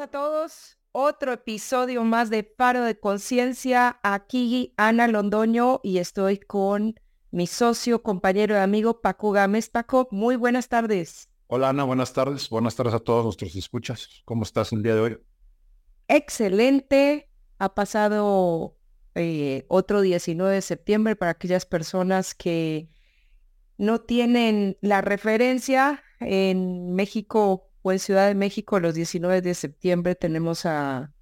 a todos. Otro episodio más de Paro de Conciencia. Aquí Ana Londoño y estoy con mi socio, compañero y amigo Paco Gámez. Paco, muy buenas tardes. Hola Ana, buenas tardes. Buenas tardes a todos nuestros escuchas. ¿Cómo estás el día de hoy? Excelente. Ha pasado eh, otro 19 de septiembre para aquellas personas que no tienen la referencia. En México o en Ciudad de México los 19 de septiembre tenemos a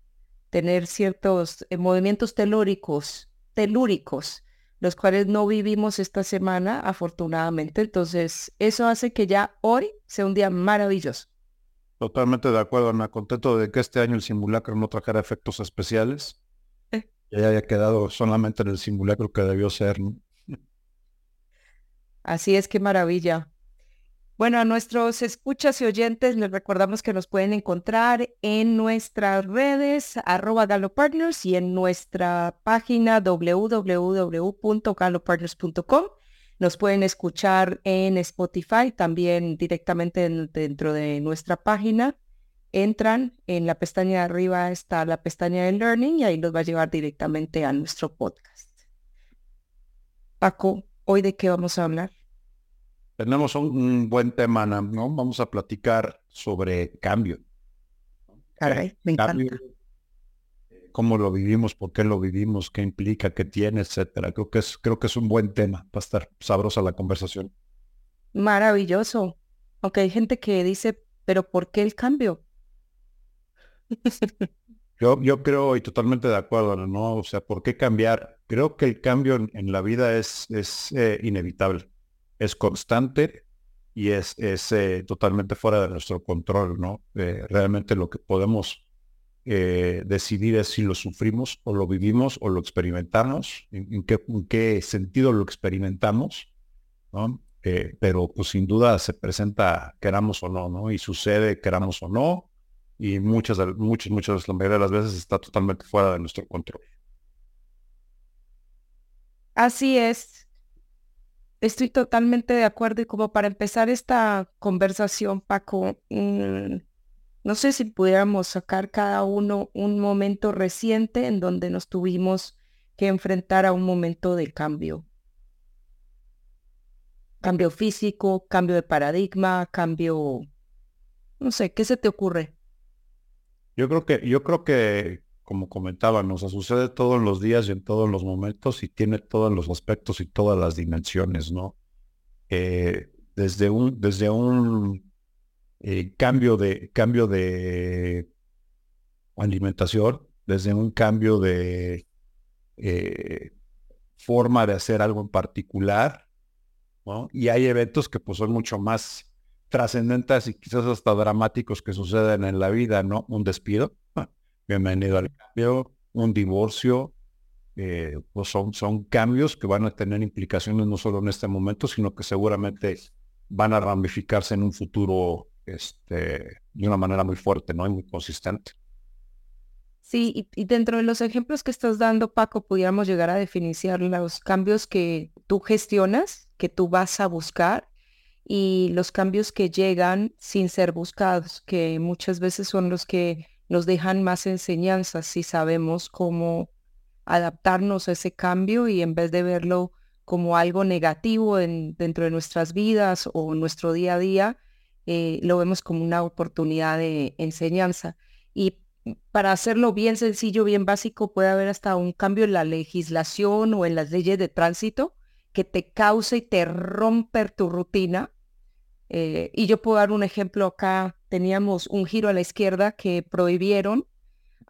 tener ciertos eh, movimientos telúricos, telúricos, los cuales no vivimos esta semana, afortunadamente. Entonces, eso hace que ya hoy sea un día maravilloso. Totalmente de acuerdo, Ana. Contento de que este año el simulacro no trajera efectos especiales. Eh. Ya haya quedado solamente en el simulacro que debió ser. Así es, qué maravilla. Bueno, a nuestros escuchas y oyentes les recordamos que nos pueden encontrar en nuestras redes arroba galopartners y en nuestra página www.galopartners.com. Nos pueden escuchar en Spotify, también directamente dentro de nuestra página. Entran, en la pestaña de arriba está la pestaña de Learning y ahí nos va a llevar directamente a nuestro podcast. Paco, ¿hoy de qué vamos a hablar? Tenemos un, buen tema, ¿no? Vamos a platicar sobre cambio. Caray, me encanta. Cómo lo vivimos, por qué lo vivimos, qué implica, qué tiene, etcétera. Creo que es, creo que es un buen tema para estar sabrosa la conversación. Maravilloso. Aunque hay gente que dice, pero ¿por qué el cambio? yo, yo creo y totalmente de acuerdo, ¿no? O sea, ¿por qué cambiar? Creo que el cambio en, la vida es, es eh, inevitable es constante y es, es eh, totalmente fuera de nuestro control, ¿no? Eh, realmente lo que podemos eh, decidir es si lo sufrimos o lo vivimos o lo experimentamos, en, qué, en qué, sentido lo experimentamos, ¿no? pero pues sin duda se presenta queramos o no, ¿no? Y sucede queramos o no, y muchas, muchas, muchas, la mayoría de las veces está totalmente fuera de nuestro control. Así es, Estoy totalmente de acuerdo y como para empezar esta conversación, Paco, mm, no sé si pudiéramos sacar cada uno un momento reciente en donde nos tuvimos que enfrentar a un momento de cambio. Cambio físico, cambio de paradigma, cambio, no sé, ¿qué se te ocurre? Yo creo que, yo creo que como comentaba, nos sucede todos los días y en todos los momentos y tiene todos los aspectos y todas las dimensiones, ¿no? Eh, desde un, desde un eh, cambio de cambio de alimentación, desde un cambio de eh, forma de hacer algo en particular, ¿no? Y hay eventos que pues son mucho más trascendentes y quizás hasta dramáticos que suceden en la vida, ¿no? Un despido, bienvenido al cambio, un divorcio, eh, pues son, son cambios que van a tener implicaciones no solo en este momento, sino que seguramente van a ramificarse en un futuro este, de una manera muy fuerte, ¿no? Y muy consistente. Sí, y, dentro de los ejemplos que estás dando, Paco, pudiéramos llegar a definir los cambios que tú gestionas, que tú vas a buscar, y los cambios que llegan sin ser buscados, que muchas veces son los que nos dejan más enseñanzas si sabemos cómo adaptarnos a ese cambio y en vez de verlo como algo negativo en, dentro de nuestras vidas o nuestro día a día, eh, lo vemos como una oportunidad de enseñanza. Y para hacerlo bien sencillo, bien básico, puede haber hasta un cambio en la legislación o en las leyes de tránsito que te cause y te romper tu rutina. Eh, y yo puedo dar un ejemplo acá teníamos un giro a la izquierda que prohibieron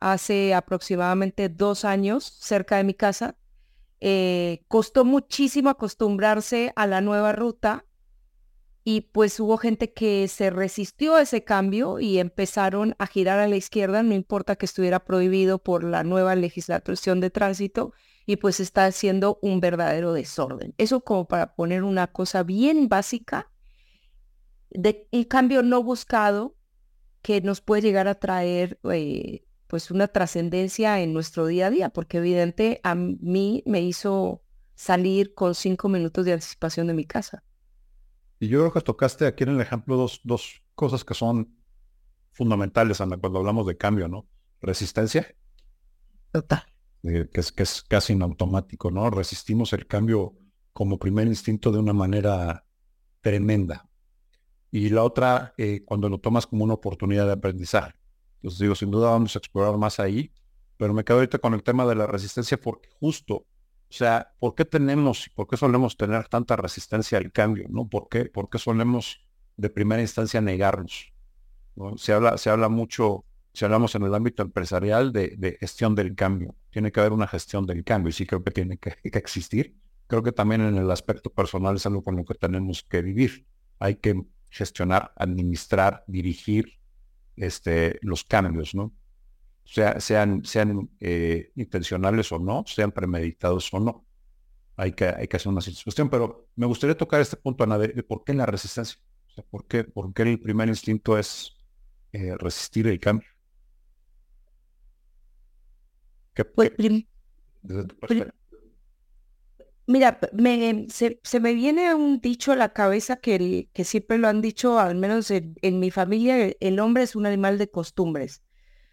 hace aproximadamente dos años cerca de mi casa. Eh, costó muchísimo acostumbrarse a la nueva ruta y pues hubo gente que se resistió a ese cambio y empezaron a girar a la izquierda, no importa que estuviera prohibido por la nueva legislación de tránsito y pues está haciendo un verdadero desorden. Eso como para poner una cosa bien básica de un cambio no buscado que nos puede llegar a traer eh, pues una trascendencia en nuestro día a día, porque evidente a mí me hizo salir con cinco minutos de anticipación de mi casa. Y yo creo que tocaste aquí en el ejemplo dos, dos cosas que son fundamentales, Ana, cuando hablamos de cambio, ¿no? Resistencia. Total. Eh, que, es, que es casi en automático, ¿no? Resistimos el cambio como primer instinto de una manera tremenda. Y la otra, eh, cuando lo tomas como una oportunidad de aprendizaje. Entonces digo, sin duda vamos a explorar más ahí, pero me quedo ahorita con el tema de la resistencia porque justo, o sea, ¿por qué tenemos por qué solemos tener tanta resistencia al cambio? ¿no? ¿Por qué, por qué solemos de primera instancia negarnos? ¿no? Se, habla, se habla mucho, si hablamos en el ámbito empresarial, de, gestión del cambio. Tiene que haber una gestión del cambio y sí creo que tiene que existir. Creo que también en el aspecto personal es algo con lo que tenemos que vivir. Hay que gestionar, administrar, dirigir este, los cambios, ¿no? sea, sean, sean eh, intencionales o no, sean premeditados o no. Hay que, hay que hacer una situación, pero me gustaría tocar este punto, Ana, de, por qué la resistencia. O sea, ¿por, qué, ¿Por qué el primer instinto es eh, resistir el cambio? ¿Qué, pues, Mira, me, se, me viene un dicho a la cabeza que, que siempre lo han dicho, al menos en, en mi familia, el hombre es un animal de costumbres.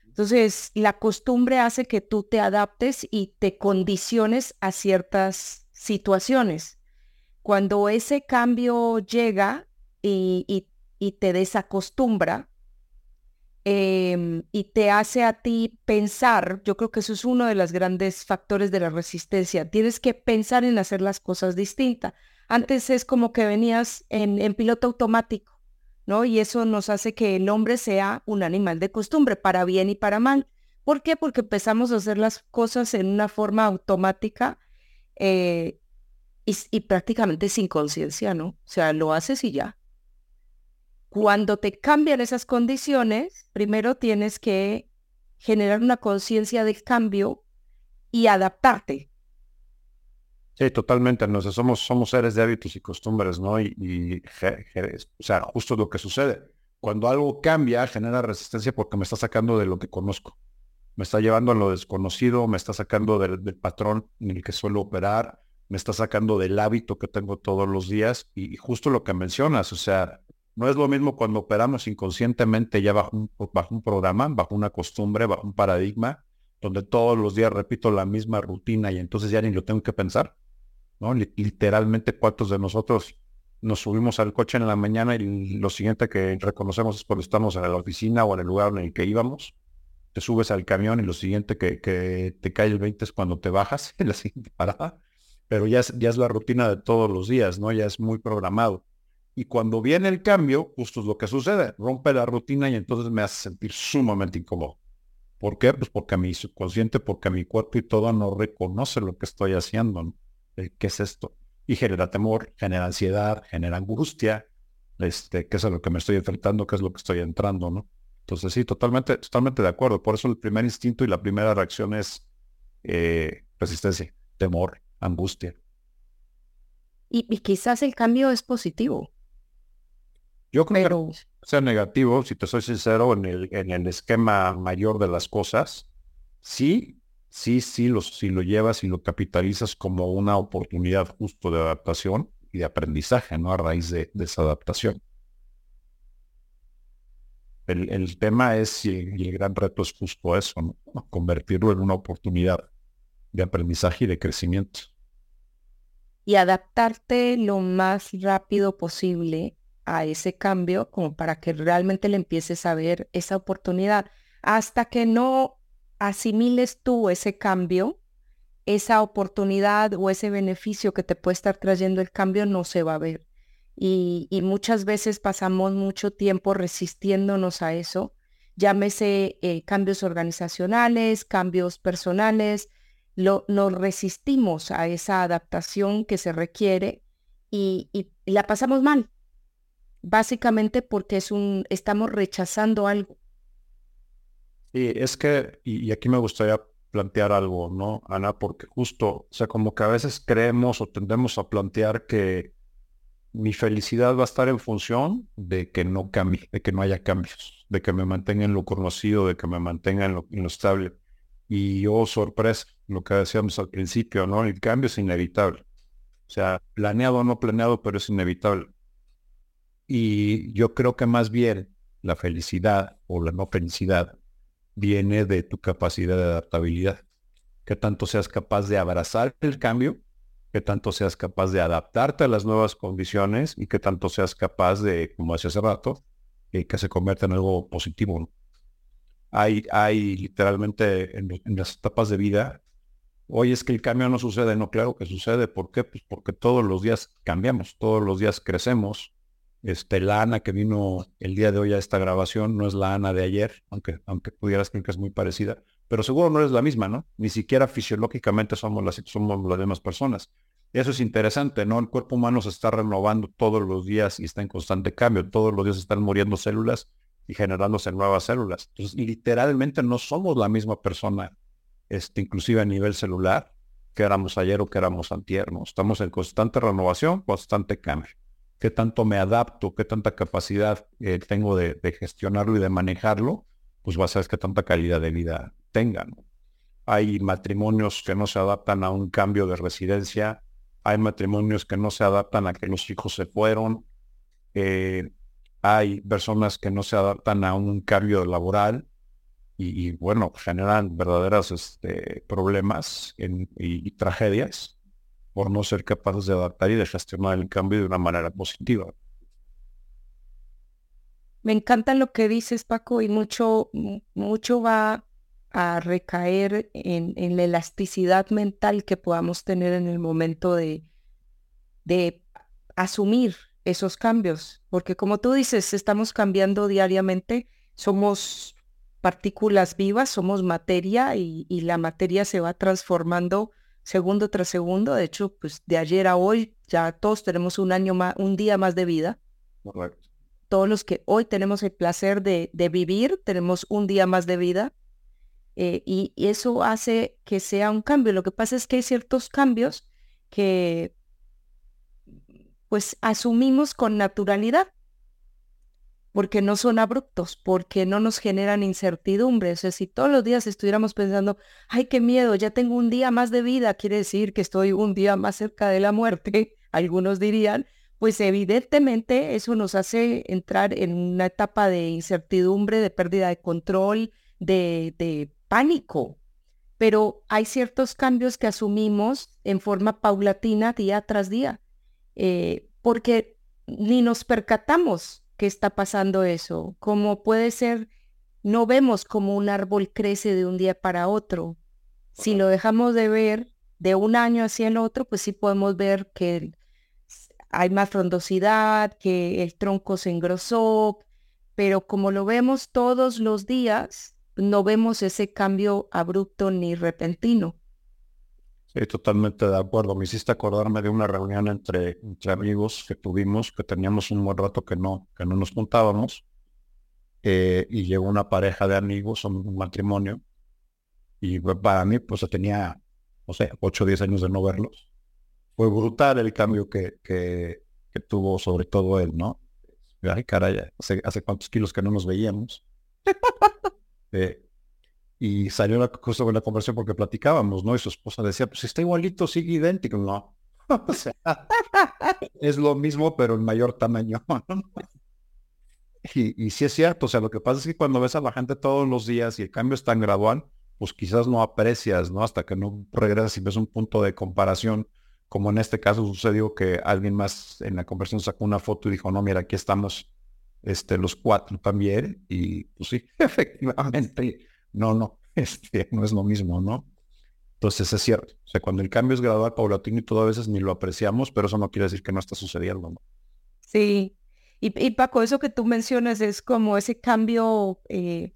Entonces, la costumbre hace que tú te adaptes y te condiciones a ciertas situaciones. Cuando ese cambio llega y, te desacostumbra em, y te hace a ti pensar, yo creo que eso es uno de los grandes factores de la resistencia. Tienes que pensar en hacer las cosas distintas. Antes es como que venías en piloto automático ¿no? Y eso nos hace que el hombre sea un animal de costumbre, para bien y para mal. ¿Por qué? Porque empezamos a hacer las cosas en una forma automática eh, y, prácticamente sin conciencia, ¿no? O sea, lo haces y ya. Cuando te cambian esas condiciones, primero tienes que generar una conciencia del cambio y adaptarte. Sí, totalmente. No somos, somos seres de hábitos y costumbres, ¿no? Y, o sea, justo lo que sucede. Cuando algo cambia, genera resistencia porque me está sacando de lo que conozco. Me está llevando a lo desconocido, me está sacando del, patrón en el que suelo operar, me está sacando del hábito que tengo todos los días. Y, justo lo que mencionas, o sea, no es lo mismo cuando operamos inconscientemente ya bajo un, bajo un programa, bajo una costumbre, bajo un paradigma, donde todos los días repito la misma rutina y entonces ya ni lo tengo que pensar Literalmente, ¿cuántos de nosotros nos subimos al coche en la mañana y lo siguiente que reconocemos es cuando estamos en la oficina o en el lugar en el que íbamos? Te subes al camión y lo siguiente que, que te cae el 20 es cuando te bajas en la siguiente parada. Pero ya es, ya es la rutina de todos los días, ¿no? Ya es muy programado. Y cuando viene el cambio, justo es lo que sucede. Rompe la rutina y entonces me hace sentir sumamente incómodo. ¿Por qué? Pues porque mi subconsciente, porque mi cuerpo y todo no reconoce lo que estoy haciendo. ¿no? qué es esto. Y genera temor, genera ansiedad, genera angustia, este, qué es a lo que me estoy enfrentando, qué es lo que estoy entrando, ¿no? Entonces sí, totalmente, totalmente de acuerdo. Por eso el primer instinto y la primera reacción es eh, resistencia, temor, angustia. Y, quizás el cambio es positivo. Yo creo que sea negativo, si te soy sincero, en el, en el esquema mayor de las cosas, sí, sí, sí, lo, si lo llevas y lo capitalizas como una oportunidad justo de adaptación y de aprendizaje, ¿no? A raíz de, esa adaptación. El, tema es, y el, gran reto es justo eso, ¿no? Convertirlo en una oportunidad de aprendizaje y de crecimiento. Y adaptarte lo más rápido posible a ese cambio como para que realmente le empieces a ver esa oportunidad. Hasta que no asimiles tú ese cambio, esa oportunidad o ese beneficio que te puede estar trayendo el cambio no se va a ver. Y, muchas veces pasamos mucho tiempo resistiéndonos a eso, llámese eh, cambios organizacionales, cambios personales, lo, nos resistimos a esa adaptación que se requiere y, y la pasamos mal, básicamente porque es un, estamos rechazando algo. Sí, es que, y, aquí me gustaría plantear algo, ¿no, Ana? Porque justo, o sea, como que a veces creemos o tendemos a plantear que mi felicidad va a estar en función de que no cambie, de que no haya cambios, de que me mantenga en lo conocido, de que me mantenga en lo, estable. Y oh, sorpresa, lo que decíamos al principio, ¿no? El cambio es inevitable. O sea, planeado o no planeado, pero es inevitable. Y yo creo que más bien la felicidad o la no felicidad viene de tu capacidad de adaptabilidad. Que tanto seas capaz de abrazar el cambio, que tanto seas capaz de adaptarte a las nuevas condiciones y que tanto seas capaz de, como decía hace rato, eh, que se convierta en algo positivo. Hay, hay literalmente en, en, las etapas de vida, hoy es que el cambio no sucede, no, claro que sucede. ¿Por qué? Pues porque todos los días cambiamos, todos los días crecemos, este, la Ana que vino el día de hoy a esta grabación no es la Ana de ayer, aunque, aunque pudieras creer que es muy parecida, pero seguro no es la misma, ¿no? Ni siquiera fisiológicamente somos las, somos las mismas personas. Eso es interesante, ¿no? El cuerpo humano se está renovando todos los días y está en constante cambio. Todos los días están muriendo células y generándose nuevas células. Entonces, literalmente no somos la misma persona, este, inclusive a nivel celular, que éramos ayer o que éramos antier, Estamos en constante renovación, constante cambio qué tanto me adapto, qué tanta capacidad eh, tengo de, gestionarlo y de manejarlo, pues va a ser qué tanta calidad de vida tengan. Hay matrimonios que no se adaptan a un cambio de residencia, hay matrimonios que no se adaptan a que los hijos se fueron, eh, hay personas que no se adaptan a un cambio laboral y, bueno, generan verdaderos este, problemas y tragedias por no ser capaces de adaptar y de gestionar el cambio de una manera positiva. Me encanta lo que dices, Paco, y mucho, mucho va a recaer en, en la elasticidad mental que podamos tener en el momento de, de asumir esos cambios, porque como tú dices, estamos cambiando diariamente, somos partículas vivas, somos materia y, y la materia se va transformando segundo tras segundo. De hecho, pues de ayer a hoy ya todos tenemos un año más, un día más de vida. Correcto. Todos los que hoy tenemos el placer de, de vivir, tenemos un día más de vida. Eh, y, y, eso hace que sea un cambio. Lo que pasa es que hay ciertos cambios que pues asumimos con naturalidad porque no son abruptos, porque no nos generan incertidumbre. O sea, si todos los días estuviéramos pensando, ay, qué miedo, ya tengo un día más de vida, quiere decir que estoy un día más cerca de la muerte, algunos dirían, pues evidentemente eso nos hace entrar en una etapa de incertidumbre, de pérdida de control, de, pánico. Pero hay ciertos cambios que asumimos en forma paulatina día tras día, eh, porque ni nos percatamos qué está pasando eso, como puede ser, no vemos como un árbol crece de un día para otro. Si lo dejamos de ver de un año hacia el otro, pues sí podemos ver que hay más frondosidad, que el tronco se engrosó, pero como lo vemos todos los días, no vemos ese cambio abrupto ni repentino. Sí, totalmente de acuerdo. Me hiciste acordarme de una reunión entre, entre amigos que tuvimos, que teníamos un buen rato que no, que no nos juntábamos. Eh, y llegó una pareja de amigos, un, matrimonio. Y para mí, pues tenía, no sé, 8 o 10 años de no verlos. Fue brutal el cambio que, que, que tuvo sobre todo él, ¿no? Ay, caray, hace, hace cuántos kilos que no nos veíamos. eh, y salió la, justo la conversación porque platicábamos, ¿no? Y su esposa decía, pues está igualito, sigue idéntico, ¿no? o sea, es lo mismo, pero en mayor tamaño. y, y sí es cierto, o sea, lo que pasa es que cuando ves a la gente todos los días y el cambio es tan gradual, pues quizás no aprecias, ¿no? Hasta que no regresas y ves un punto de comparación, como en este caso sucedió que alguien más en la conversación sacó una foto y dijo, no, mira, aquí estamos este, los cuatro también, y pues sí, efectivamente no, no, este, no es lo mismo, ¿no? Entonces es cierto. O sea, cuando el cambio es gradual, paulatino y todo a veces ni lo apreciamos, pero eso no quiere decir que no está sucediendo, ¿no? Sí. Y, Paco, eso que tú mencionas es como ese cambio eh,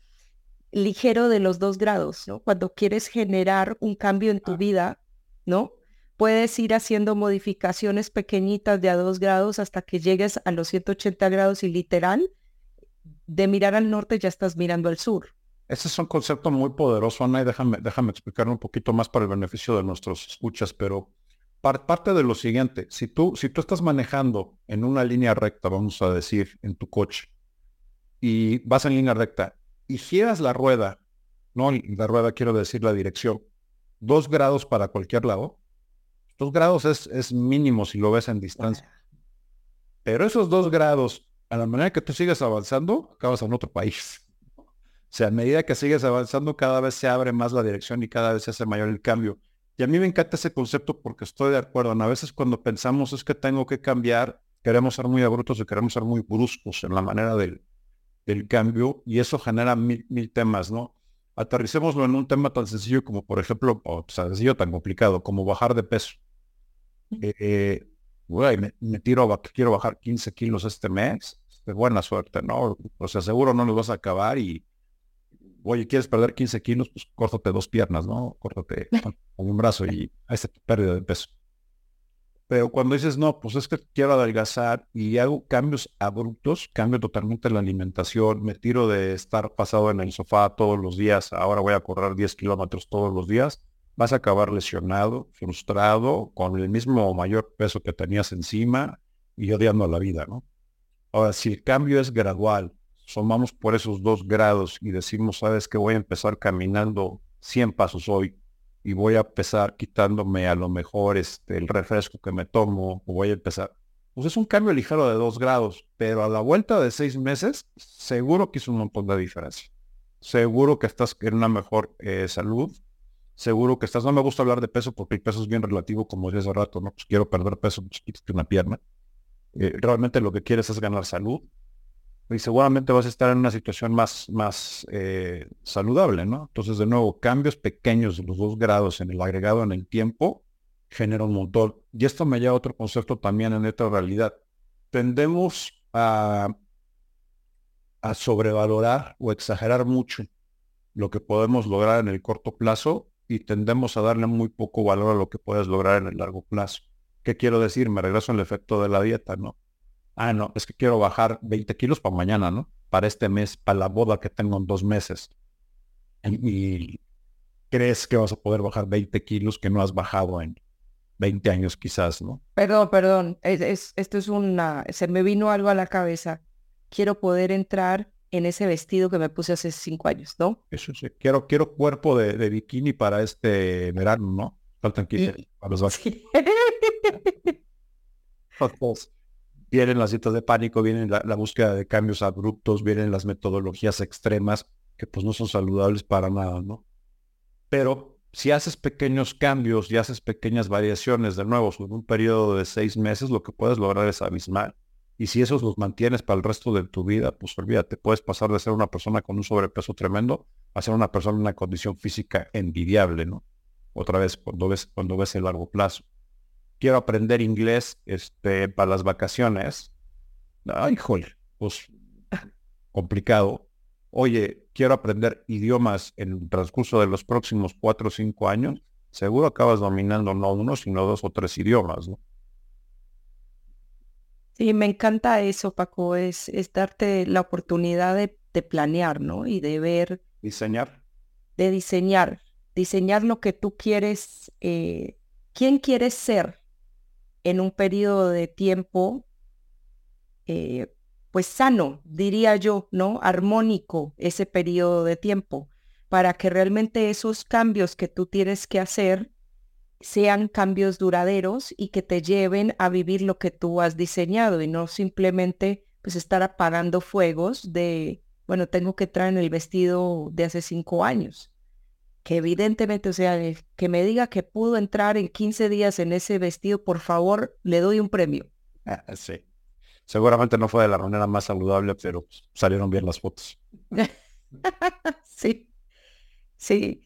ligero de los dos grados, ¿no? Cuando quieres generar un cambio en tu ah. vida, ¿no? Puedes ir haciendo modificaciones pequeñitas de a dos grados hasta que llegues a los 180 grados y literal, de mirar al norte ya estás mirando al sur. Ese es un concepto muy poderoso, Ana, y déjame, déjame explicarlo un poquito más para el beneficio de nuestros escuchas, pero parte de lo siguiente, si tú, si tú estás manejando en una línea recta, vamos a decir, en tu coche, y vas en línea recta, y giras la rueda, no la rueda quiero decir la dirección, dos grados para cualquier lado, dos grados es, es mínimo si lo ves en distancia. Pero esos dos grados a la manera que tú sigues avanzando, acabas en otro país. O sea, a medida que sigues avanzando, cada vez se abre más la dirección y cada vez se hace mayor el cambio. Y a mí me encanta ese concepto porque estoy de acuerdo. A veces cuando pensamos es que tengo que cambiar, queremos ser muy abruptos y queremos ser muy bruscos en la manera del, del cambio y eso genera mil, mil temas, ¿no? Aterricémoslo en un tema tan sencillo como, por ejemplo, o sencillo tan complicado como bajar de peso. Eh, me, tiro a, quiero bajar 15 kilos este mes, buena suerte, ¿no? O sea, seguro no los vas a acabar y, oye, ¿quieres perder 15 kilos? Pues córtate dos piernas, ¿no? Córtate un brazo y ahí está tu pérdida de peso. Pero cuando dices, no, pues es que quiero adelgazar y hago cambios abruptos, cambio totalmente la alimentación, me tiro de estar pasado en el sofá todos los días, ahora voy a correr 10 kilómetros todos los días, vas a acabar lesionado, frustrado, con el mismo mayor peso que tenías encima y odiando la vida, ¿no? Ahora, si el cambio es gradual, sumamos por esos dos grados y decimos, sabes que voy a empezar caminando 100 pasos hoy y voy a empezar quitándome a lo mejor este, el refresco que me tomo o voy a empezar. Pues es un cambio ligero de dos grados, pero a la vuelta de seis meses, seguro que es un montón de diferencia. Seguro que estás en una mejor eh, salud, seguro que estás, no me gusta hablar de peso porque el peso es bien relativo, como decía hace rato, ¿no? Pues quiero perder peso chiquito que una pierna. Eh, realmente lo que quieres es ganar salud y seguramente vas a estar en una situación más, más eh, saludable, ¿no? Entonces, de nuevo, cambios pequeños de los dos grados en el agregado en el tiempo genera un montón. Y esto me lleva a otro concepto también en esta realidad. Tendemos a, a sobrevalorar o exagerar mucho lo que podemos lograr en el corto plazo y tendemos a darle muy poco valor a lo que puedes lograr en el largo plazo. ¿Qué quiero decir? Me regreso al efecto de la dieta, ¿no? Ah, no, es que quiero bajar 20 kilos para mañana, ¿no? Para este mes, para la boda que tengo en dos meses. Y, crees que vas a poder bajar 20 kilos que no has bajado en 20 años quizás, ¿no? Perdón, perdón. Es, esto es una... Se me vino algo a la cabeza. Quiero poder entrar en ese vestido que me puse hace cinco años, ¿no? Eso sí. Quiero, quiero cuerpo de, bikini para este verano, ¿no? Faltan 15 para los sí. Vienen las citas de pánico, vienen la, búsqueda de cambios abruptos, vienen las metodologías extremas que pues no son saludables para nada, ¿no? Pero si haces pequeños cambios y haces pequeñas variaciones de nuevo en un periodo de seis meses, lo que puedes lograr es abismal. Y si esos los mantienes para el resto de tu vida, pues olvídate, puedes pasar de ser una persona con un sobrepeso tremendo a ser una persona en una condición física envidiable, ¿no? Otra vez, cuando ves, cuando ves el largo plazo. Quiero aprender inglés este, para las vacaciones. Ay, joder, pues complicado. Oye, quiero aprender idiomas en el transcurso de los próximos cuatro o cinco años. Seguro acabas dominando no uno, sino dos o tres idiomas, ¿no? Sí, me encanta eso, Paco, es, es darte la oportunidad de, planear, ¿no? Y de ver. Diseñar. De diseñar, diseñar lo que tú quieres, eh, quién quieres ser en un periodo de tiempo, eh, pues sano, diría yo, ¿no? Armónico ese periodo de tiempo, para que realmente esos cambios que tú tienes que hacer sean cambios duraderos y que te lleven a vivir lo que tú has diseñado y no simplemente pues estar apagando fuegos de, bueno, tengo que traer el vestido de hace cinco años. Que evidentemente, o sea, que me diga que pudo entrar en 15 días en ese vestido, por favor, le doy un premio. Ah, sí. Seguramente no fue de la manera más saludable, pero salieron bien las fotos. sí, sí.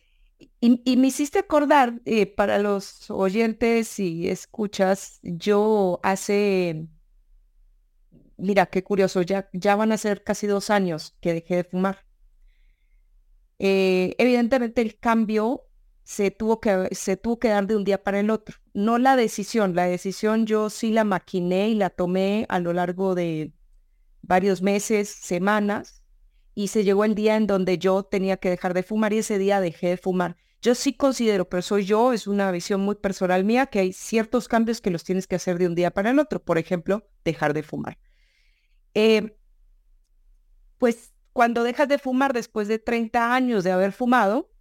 Y, me hiciste acordar, eh, para los oyentes y escuchas, yo hace, mira, qué curioso, ya, ya van a ser casi dos años que dejé de fumar. Eh, evidentemente el cambio se tuvo, que, se tuvo que dar de un día para el otro. No la decisión, la decisión yo sí la maquiné y la tomé a lo largo de varios meses, semanas, y se llegó el día en donde yo tenía que dejar de fumar y ese día dejé de fumar. Yo sí considero, pero soy yo, es una visión muy personal mía, que hay ciertos cambios que los tienes que hacer de un día para el otro. Por ejemplo, dejar de fumar. Eh, pues cuando dejas de fumar después de 30 años de haber fumado,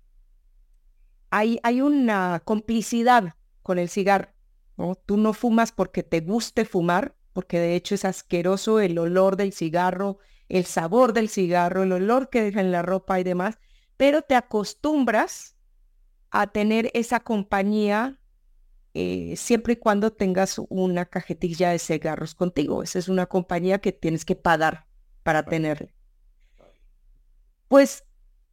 hay, hay una complicidad con el cigarro. ¿no? Tú no fumas porque te guste fumar, porque de hecho es asqueroso el olor del cigarro, el sabor del cigarro, el olor que deja en la ropa y demás, pero te acostumbras a tener esa compañía eh, siempre y cuando tengas una cajetilla de cigarros contigo. Esa es una compañía que tienes que pagar para tenerla. Pues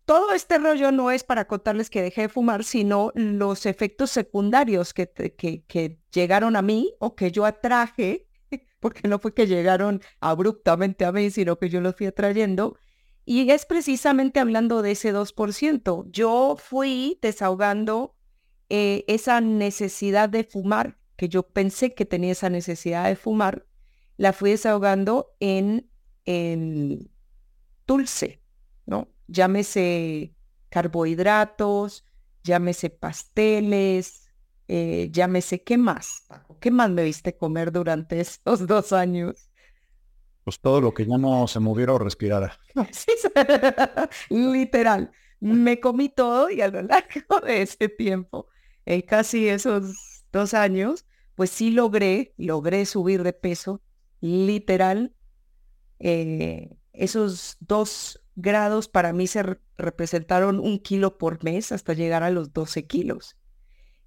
todo este rollo no es para contarles que dejé de fumar, sino los efectos secundarios que, que, que llegaron a mí o que yo atraje, porque no fue que llegaron abruptamente a mí, sino que yo los fui atrayendo. Y es precisamente hablando de ese 2%. Yo fui desahogando eh, esa necesidad de fumar, que yo pensé que tenía esa necesidad de fumar, la fui desahogando en el dulce, ¿no? Llámese carbohidratos, llámese pasteles, eh, llámese qué más, ¿Qué más me viste comer durante estos dos años? Pues todo lo que ya no se moviera o respirara. literal. Me comí todo y a lo largo de ese tiempo en casi esos dos años, pues sí logré, logré subir de peso, literal. Eh, esos dos grados para mí se representaron un kilo por mes hasta llegar a los 12 kilos.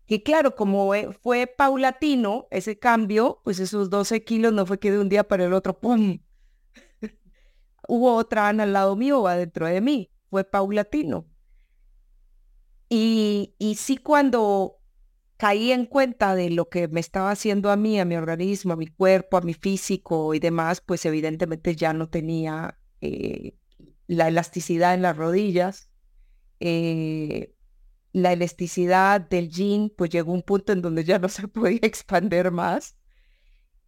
Y claro, como e, fue paulatino ese cambio, pues esos 12 kilos no fue que de un día para el otro, ¡pum! Hubo otra Ana al lado mío o adentro de mí, fue paulatino. Y, y sí cuando caí en cuenta de lo que me estaba haciendo a mí, a mi organismo, a mi cuerpo, a mi físico y demás, pues evidentemente ya no tenía eh, la elasticidad en las rodillas. Eh, la elasticidad del jean, pues llegó un punto en donde ya no se podía expandir más.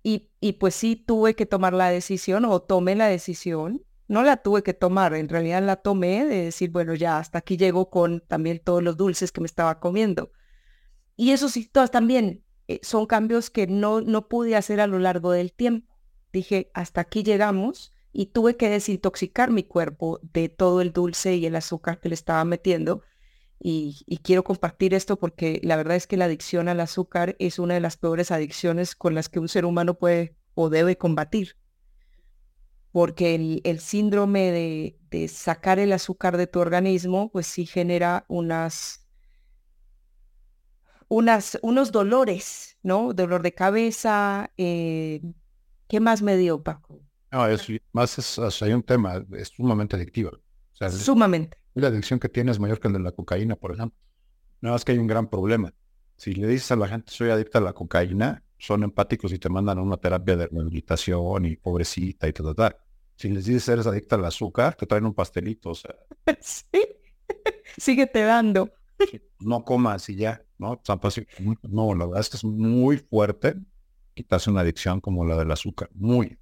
Y, y pues sí tuve que tomar la decisión o tomé la decisión no la tuve que tomar, en realidad la tomé de decir, bueno, ya hasta aquí llego con también todos los dulces que me estaba comiendo. Y eso sí, todas también eh, son cambios que no, no pude hacer a lo largo del tiempo. Dije, hasta aquí llegamos y tuve que desintoxicar mi cuerpo de todo el dulce y el azúcar que le estaba metiendo. Y, quiero compartir esto porque la verdad es que la adicción al azúcar es una de las peores adicciones con las que un ser humano puede o debe combatir porque el, síndrome de, sacar el azúcar de tu organismo, pues sí genera unas, unas, unos dolores, ¿no? Dolor de cabeza. Eh, ¿Qué más me dio, Paco? No, es, más es, hay un tema, es sumamente adictiva. sumamente. La adicción que tienes es mayor que el de la cocaína, por ejemplo. Nada más que hay un gran problema. Si le dices a la gente soy adicta a la cocaína, son empáticos y te mandan a una terapia de rehabilitación y pobrecita y todo, tal. Si les dices eres adicta al azúcar, te traen un pastelito, o sea. Sí, síguete dando. No comas y ya, ¿no? No, la verdad es que es muy fuerte quitarse una adicción como la del azúcar, muy.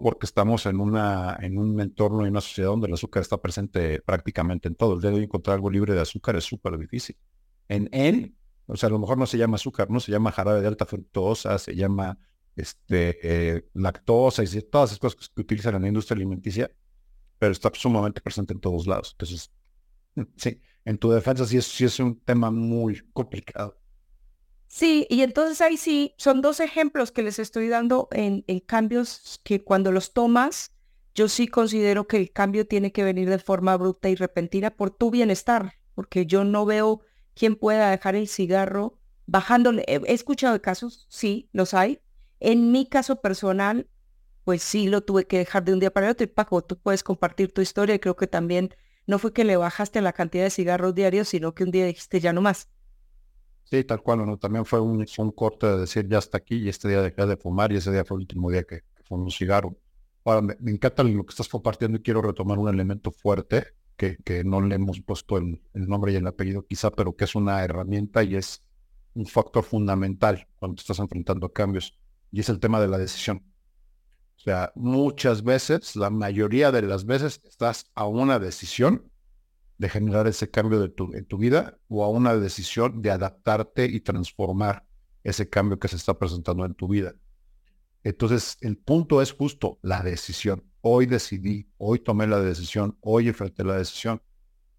Porque estamos en una en un entorno y una sociedad donde el azúcar está presente prácticamente en todo. El día de encontrar algo libre de azúcar es súper difícil. En él, o sea, a lo mejor no se llama azúcar, no se llama jarabe de alta fructosa, se llama este, eh, lactosa y todas esas cosas que utilizan en la industria alimenticia, pero está sumamente presente en todos lados. Entonces, sí, en tu defensa sí es, sí es un tema muy complicado. Sí, y entonces ahí sí, son dos ejemplos que les estoy dando en, en cambios que cuando los tomas, yo sí considero que el cambio tiene que venir de forma abrupta y repentina por tu bienestar, porque yo no veo quién pueda dejar el cigarro bajándole. He escuchado casos, sí, los hay, en mi caso personal, pues sí lo tuve que dejar de un día para el otro. Y Paco, tú puedes compartir tu historia y creo que también no fue que le bajaste la cantidad de cigarros diarios, sino que un día dijiste ya no más. Sí, tal cual, ¿no? También fue un, un corte de decir ya hasta aquí y este día dejé de fumar y ese día fue el último día que, fue un cigarro. Ahora, me, encanta lo que estás compartiendo y quiero retomar un elemento fuerte que, que no le hemos puesto el, el, nombre y el apellido quizá, pero que es una herramienta y es un factor fundamental cuando te estás enfrentando cambios y es el tema de la decisión. O sea, muchas veces, la mayoría de las veces, estás a una decisión de generar ese cambio de tu, en tu vida o a una decisión de adaptarte y transformar ese cambio que se está presentando en tu vida. Entonces, el punto es justo la decisión. Hoy decidí, hoy tomé la decisión, hoy enfrenté la decisión.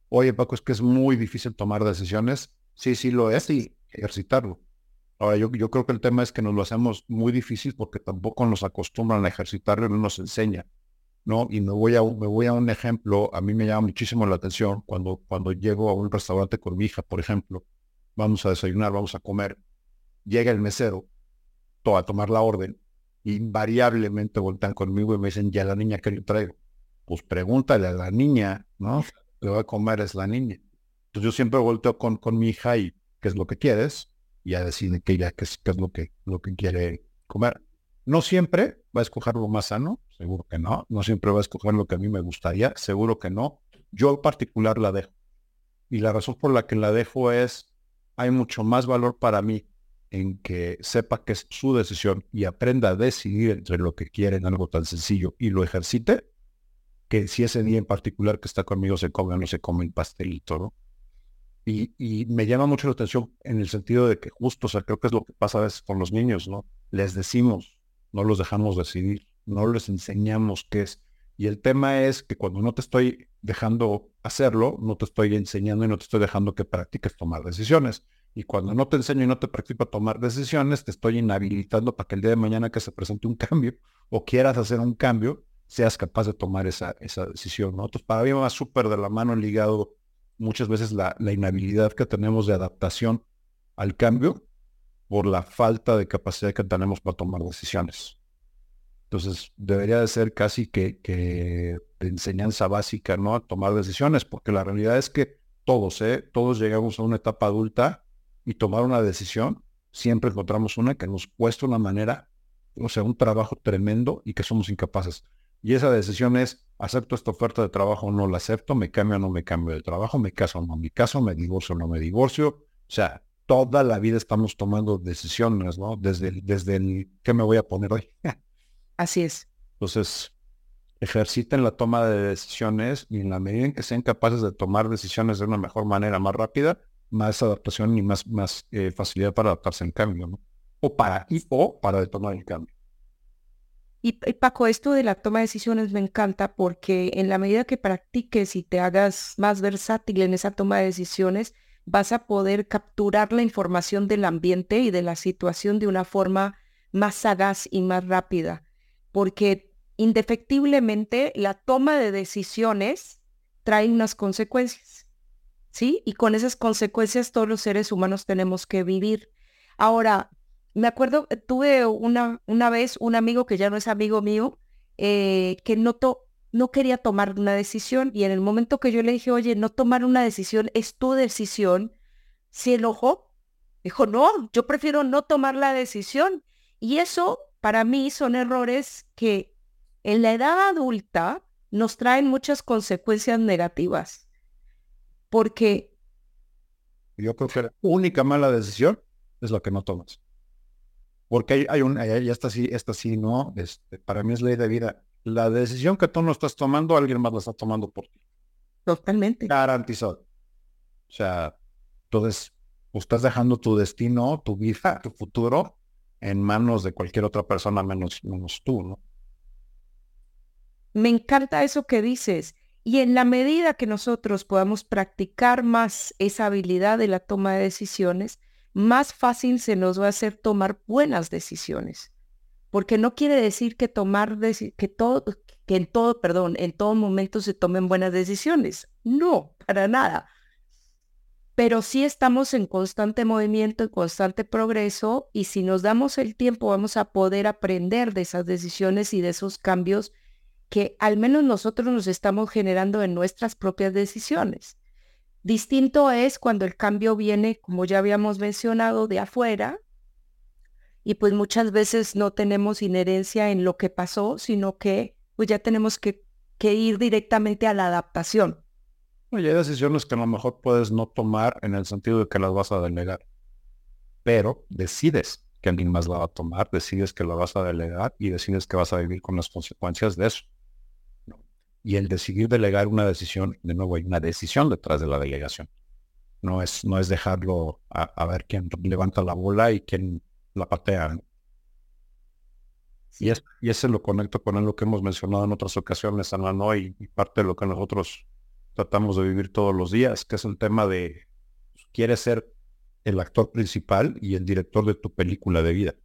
Oye, Paco, es que es muy difícil tomar decisiones. Sí, sí lo es y ejercitarlo. Ahora, yo, yo creo que el tema es que nos lo hacemos muy difícil porque tampoco nos acostumbran a ejercitarlo, no nos enseña, ¿no? Y me voy a, me voy a un ejemplo, a mí me llama muchísimo la atención cuando, cuando llego a un restaurante con mi hija, por ejemplo, vamos a desayunar, vamos a comer, llega el mesero a tomar la orden, invariablemente voltean conmigo y me dicen, ¿ya la niña que le traigo? Pues pregúntale a la niña, ¿no? Le voy a comer es la niña. Entonces yo siempre volteo con, con mi hija y qué es lo que quieres, y ya decide que ella qué es, qué es lo, que, lo que quiere comer. No siempre va a escoger lo más sano, seguro que no. No siempre va a escoger lo que a mí me gustaría, seguro que no. Yo en particular la dejo. Y la razón por la que la dejo es, hay mucho más valor para mí en que sepa que es su decisión y aprenda a decidir entre lo que quiere en algo tan sencillo y lo ejercite, que si ese día en particular que está conmigo se come o no se come el pastelito, ¿no? Y, me llama mucho la atención en el sentido de que justo, o sea, creo que es lo que pasa a veces con los niños, ¿no? Les decimos, no los dejamos decidir, no les enseñamos qué es. Y el tema es que cuando no te estoy dejando hacerlo, no te estoy enseñando y no te estoy dejando que practiques tomar decisiones. Y cuando no te enseño y no te practico a tomar decisiones, te estoy inhabilitando para que el día de mañana que se presente un cambio o quieras hacer un cambio, seas capaz de tomar esa, esa decisión. ¿no? Entonces, para mí va súper de la mano ligado muchas veces la, la inhabilidad que tenemos de adaptación al cambio por la falta de capacidad que tenemos para tomar decisiones. Entonces, debería de ser casi que, que de enseñanza básica, ¿no? A tomar decisiones, porque la realidad es que todos, ¿eh? Todos llegamos a una etapa adulta y tomar una decisión, siempre encontramos una que nos cuesta una manera, o sea, un trabajo tremendo y que somos incapaces. Y esa decisión es, acepto esta oferta de trabajo o no la acepto, me cambio o no me cambio de trabajo, me caso o no me caso, me divorcio o no me divorcio. O sea, toda la vida estamos tomando decisiones, ¿no? Desde el, desde el, ¿qué me voy a poner hoy? Así es. Entonces, ejerciten la toma de decisiones y en la medida en que sean capaces de tomar decisiones de una mejor manera, más rápida, más adaptación y más, más eh, facilidad para adaptarse al cambio, ¿no? O para, y, o para tomar el cambio. Y, Paco, esto de la toma de decisiones me encanta porque en la medida que practiques y te hagas más versátil en esa toma de decisiones, vas a poder capturar la información del ambiente y de la situación de una forma más sagaz y más rápida. Porque indefectiblemente la toma de decisiones trae unas consecuencias. ¿sí? Y con esas consecuencias todos los seres humanos tenemos que vivir. Ahora, me acuerdo, eh, tuve una, una vez un amigo que ya no es amigo mío, eh, que no, no quería tomar una decisión y en el momento que yo le dije, oye, no tomar una decisión es tu decisión, se enojó. Dijo, no, yo prefiero no tomar la decisión. Y eso para mí son errores que en la edad adulta nos traen muchas consecuencias negativas porque... Yo creo que la única mala decisión es la que no tomas. Porque hay, hay un, ya está así, esta sí, no, este, para mí es ley de vida. La decisión que tú no estás tomando, alguien más la está tomando por ti. Totalmente. Garantizado. O sea, entonces, estás dejando tu destino, tu vida, tu futuro en manos de cualquier otra persona menos, menos tú, ¿no? Me encanta eso que dices. Y en la medida que nosotros podamos practicar más esa habilidad de la toma de decisiones, más fácil se nos va a hacer tomar buenas decisiones. Porque no quiere decir que tomar que todo que en todo, perdón, en todo momento se tomen buenas decisiones. No, para nada. Pero sí estamos en constante movimiento, en constante progreso y si nos damos el tiempo vamos a poder aprender de esas decisiones y de esos cambios que al menos nosotros nos estamos generando en nuestras propias decisiones. Distinto es cuando el cambio viene, como ya habíamos mencionado, de afuera, y pues muchas veces no tenemos inherencia en lo que pasó, sino que pues ya tenemos que, ir directamente a la adaptación. Oye, hay decisiones que a lo mejor puedes no tomar en el sentido de que las vas a delegar, pero decides que alguien más la va a tomar, decides que la vas a delegar y decides que vas a vivir con las consecuencias de eso. Y el decidir delegar una decisión, de nuevo, hay una decisión detrás de la delegación. No es, no es dejarlo a, ver quién levanta la bola y quién la patea. Y, es, y ese lo conecto con lo que hemos mencionado en otras ocasiones, Ana, ¿no? Y, parte de lo que nosotros tratamos de vivir todos los días, que es el tema de, ¿quieres ser el actor principal y el director de tu película de vida.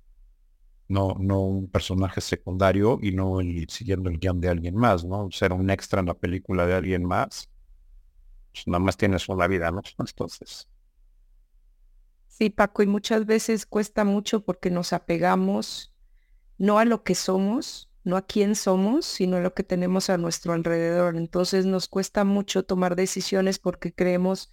No, no un personaje secundario y no siguiendo el guion de alguien más, ¿no? Ser un extra en la película de alguien más. Pues nada más tienes una vida, ¿no? Entonces. Sí, Paco, y muchas veces cuesta mucho porque nos apegamos no a lo que somos, no a quién somos, sino a lo que tenemos a nuestro alrededor. Entonces nos cuesta mucho tomar decisiones porque creemos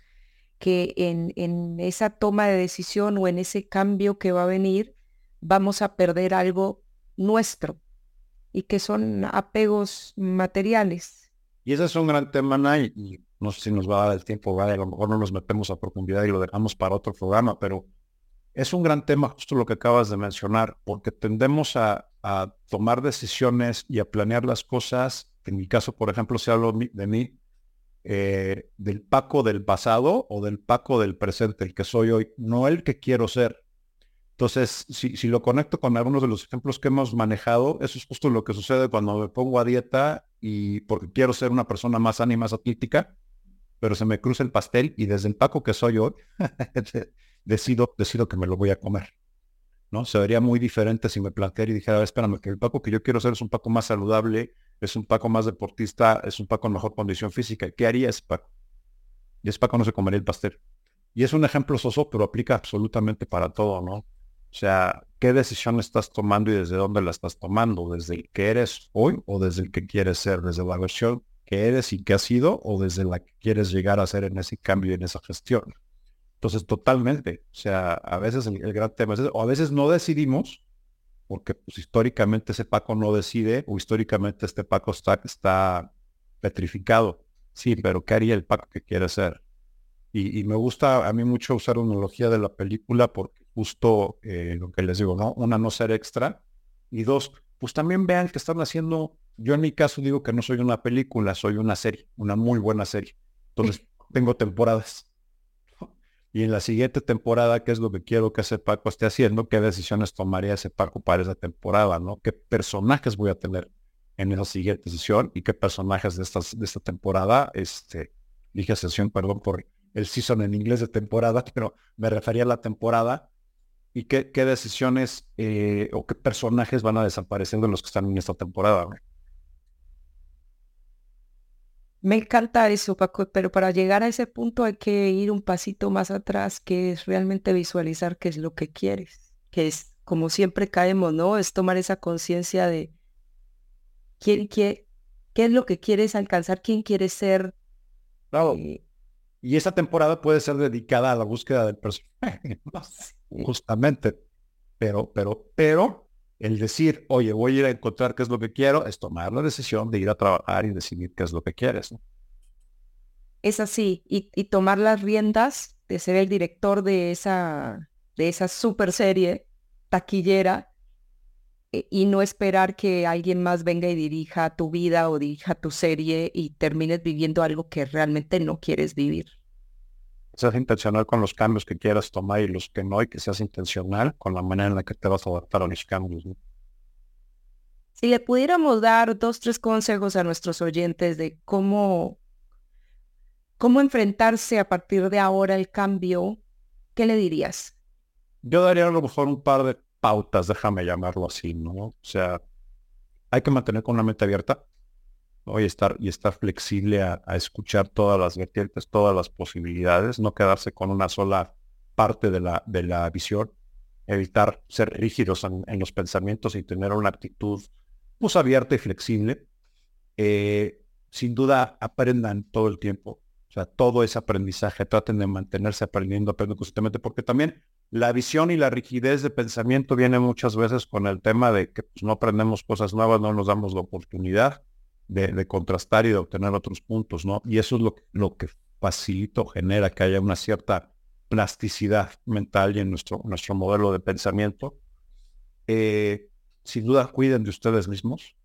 que en, en esa toma de decisión o en ese cambio que va a venir, vamos a perder algo nuestro y que son apegos materiales. Y ese es un gran tema, Nay, no sé si nos va a dar el tiempo, a lo mejor no nos metemos a profundidad y lo dejamos para otro programa, pero es un gran tema justo lo que acabas de mencionar, porque tendemos a, a tomar decisiones y a planear las cosas. En mi caso, por ejemplo, si hablo de mí, eh, del Paco del pasado o del Paco del presente, el que soy hoy, no el que quiero ser. Entonces, si, si, lo conecto con algunos de los ejemplos que hemos manejado, eso es justo lo que sucede cuando me pongo a dieta y porque quiero ser una persona más sana y más atlética, pero se me cruza el pastel y desde el Paco que soy hoy, decido, decido que me lo voy a comer. ¿no? Se vería muy diferente si me planteara y dijera, espérame, que el Paco que yo quiero ser es un Paco más saludable, es un Paco más deportista, es un Paco en mejor condición física. ¿Qué haría ese Paco? Y ese Paco no se comería el pastel. Y es un ejemplo soso, pero aplica absolutamente para todo, ¿no? O sea, ¿qué decisión estás tomando y desde dónde la estás tomando? ¿Desde el que eres hoy o desde el que quieres ser? ¿Desde la versión que eres y que has sido o desde la que quieres llegar a ser en ese cambio y en esa gestión? Entonces, totalmente. O sea, a veces el, gran tema es. O a veces no decidimos porque pues, históricamente ese Paco no decide o históricamente este Paco está, petrificado. Sí, pero ¿qué haría el Paco que quiere ser? Y, me gusta a mí mucho usar la analogía de la película porque justo eh, lo que les digo, ¿no? Una, no ser extra. Y dos, pues también vean que están haciendo, yo en mi caso digo que no soy una película, soy una serie, una muy buena serie. Entonces, tengo temporadas y en la siguiente temporada, qué es lo que quiero que ese Paco esté haciendo, qué decisiones tomaría ese Paco para esa temporada, ¿no? ¿Qué personajes voy a tener en esa siguiente sesión y qué personajes de, estas, de esta temporada, este, dije sesión, perdón por el season en inglés de temporada, pero me refería a la temporada y qué, qué decisiones eh, o qué personajes van a desaparecer de los que están en esta temporada. Me encanta eso, Paco, pero para llegar a ese punto hay que ir un pasito más atrás, que es realmente visualizar qué es lo que quieres, que es como siempre caemos, ¿no? Es tomar esa conciencia de quién, qué, qué es lo que quieres alcanzar, quién quieres ser. Claro. Eh, y esa temporada puede ser dedicada a la búsqueda del personaje, justamente. Pero, pero, pero el decir, oye, voy a ir a encontrar qué es lo que quiero, es tomar la decisión de ir a trabajar y decidir qué es lo que quieres. Es así, y, tomar las riendas de ser el director de esa, de esa super serie taquillera e, y no esperar que alguien más venga y dirija tu vida o dirija tu serie y termines viviendo algo que realmente no quieres vivir seas intencional con los cambios que quieras tomar y los que no, y que seas intencional con la manera en la que te vas a adaptar a los cambios. Si le pudiéramos dar dos, tres consejos a nuestros oyentes de cómo, cómo enfrentarse a partir de ahora el cambio, ¿qué le dirías? Yo daría a lo mejor un par de pautas, déjame llamarlo así, ¿no? O sea, hay que mantener con la mente abierta y estar, y estar flexible a, escuchar todas las vertientes, todas las posibilidades, no quedarse con una sola parte de la, de la visión, evitar ser rígidos en, los pensamientos y tener una actitud pues abierta y flexible. Eh, sin duda aprendan todo el tiempo, o sea, todo ese aprendizaje, traten de mantenerse aprendiendo, aprendiendo constantemente, porque también la visión y la rigidez de pensamiento viene muchas veces con el tema de que pues, no aprendemos cosas nuevas, no nos damos la oportunidad de, contrastar y de obtener otros puntos, ¿no? Y eso es lo, lo que facilita o genera que haya una cierta plasticidad mental y en nuestro, nuestro modelo de pensamiento. Eh, sin duda, cuiden de ustedes mismos,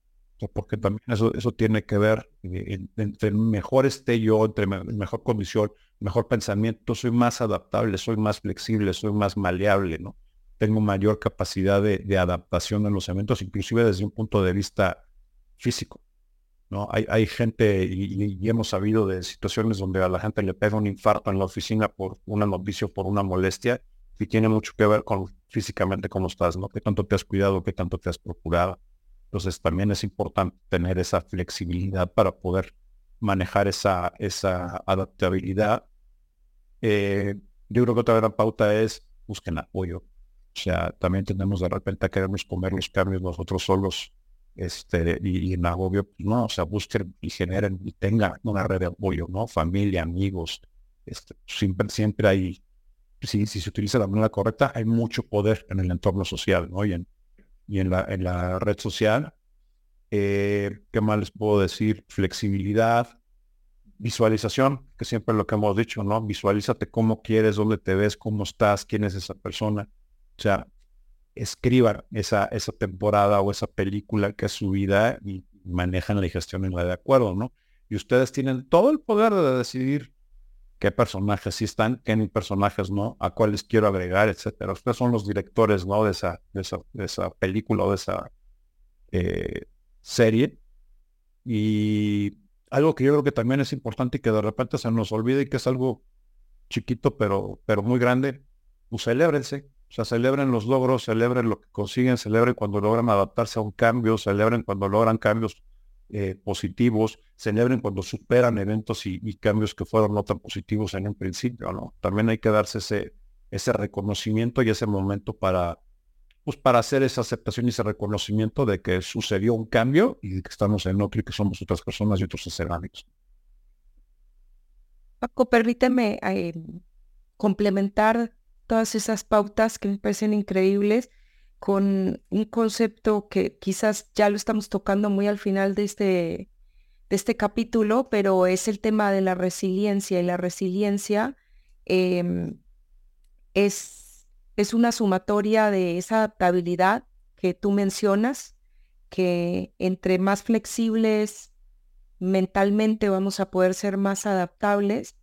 porque también eso, eso tiene que ver, eh, entre mejor esté yo, entre mejor condición, mejor pensamiento, soy más adaptable, soy más flexible, soy más maleable, ¿no? Tengo mayor capacidad de, de adaptación en los eventos, inclusive desde un punto de vista físico. ¿No? Hay, hay gente, y, hemos sabido de situaciones donde a la gente le pega un infarto en la oficina por una noticia por una molestia, y tiene mucho que ver con físicamente cómo estás, ¿no? Qué tanto te has cuidado, qué tanto te has procurado. Entonces también es importante tener esa flexibilidad para poder manejar esa, esa adaptabilidad. Eh, yo creo que otra gran pauta es busquen apoyo. O sea, también tenemos de repente a queremos comer los cambios nosotros solos este, y, en agobio, pues, no, o sea, busquen y generen y tengan una red de apoyo, ¿no? Familia, amigos, este, siempre, siempre hay, si, si se utiliza la manera correcta, hay mucho poder en el entorno social, ¿no? Y en, y en, la, en la red social, eh, ¿qué más les puedo decir? Flexibilidad, visualización, que siempre lo que hemos dicho, ¿no? Visualízate cómo quieres, dónde te ves, cómo estás, quién es esa persona. O sea, escriban esa, esa temporada o esa película que es su vida y manejan la gestión en la de acuerdo, ¿no? Y ustedes tienen todo el poder de decidir qué personajes sí están, qué personajes no, a cuáles quiero agregar, etcétera. Ustedes son los directores, ¿no? De esa, de esa, de esa película o de esa eh, serie. Y algo que yo creo que también es importante y que de repente se nos olvida y que es algo chiquito pero, pero muy grande, pues celébrense, o sea, celebren los logros, celebren lo que consiguen, celebren cuando logran adaptarse a un cambio, celebren cuando logran cambios eh, positivos, celebren cuando superan eventos y, cambios que fueron no tan positivos en un principio, ¿no? También hay que darse ese, ese reconocimiento y ese momento para, pues para hacer esa aceptación y ese reconocimiento de que sucedió un cambio y de que estamos en otro y que somos otras personas y otros escenarios. Paco, permíteme eh, complementar todas esas pautas que me parecen increíbles con un concepto que quizás ya lo estamos tocando muy al final de este, de este capítulo, pero es el tema de la resiliencia y la resiliencia em, es, es una sumatoria de esa adaptabilidad que tú mencionas, que entre más flexibles mentalmente vamos a poder ser más adaptables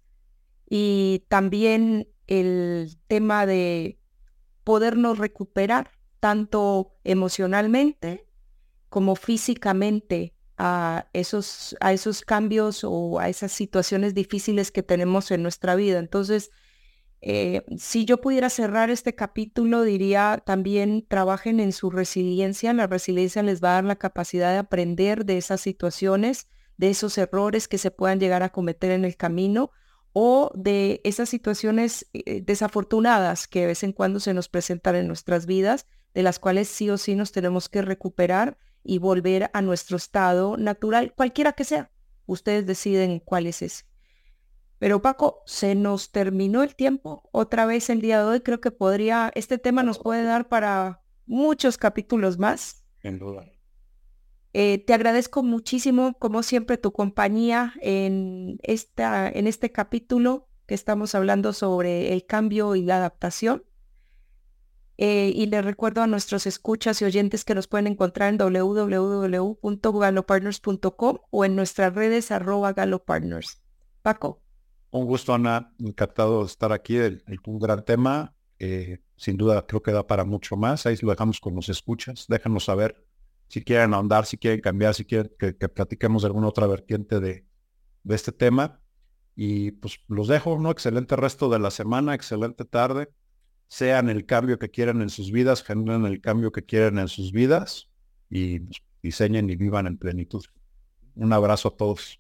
y también el tema de podernos recuperar tanto emocionalmente como físicamente a esos, a esos cambios o a esas situaciones difíciles que tenemos en nuestra vida. Entonces, eh, si yo pudiera cerrar este capítulo, diría también trabajen en su resiliencia. La resiliencia les va a dar la capacidad de aprender de esas situaciones, de esos errores que se puedan llegar a cometer en el camino o de esas situaciones eh, desafortunadas que de vez en cuando se nos presentan en nuestras vidas, de las cuales sí o sí nos tenemos que recuperar y volver a nuestro estado natural, cualquiera que sea. Ustedes deciden cuál es ese. Pero Paco, se nos terminó el tiempo otra vez el día de hoy. Creo que podría, este tema nos puede dar para muchos capítulos más. En duda. Eh, te agradezco muchísimo, como siempre, tu compañía en, esta, en este capítulo que estamos hablando sobre el cambio y la adaptación. Eh, y les recuerdo a nuestros escuchas y oyentes que nos pueden encontrar en www.galopartners.com o en nuestras redes arroba galopartners. Paco. Un gusto, Ana. Encantado de estar aquí. Un gran tema. Eh, sin duda creo que da para mucho más. Ahí lo dejamos con los escuchas. Déjanos saber si quieren ahondar, si quieren cambiar, si quieren que, platiquemos de alguna otra vertiente de, de, este tema. Y pues los dejo, ¿no? Excelente resto de la semana, excelente tarde. Sean el cambio que quieran en sus vidas, generen el cambio que quieren en sus vidas y pues, diseñen y vivan en plenitud. Un abrazo a todos.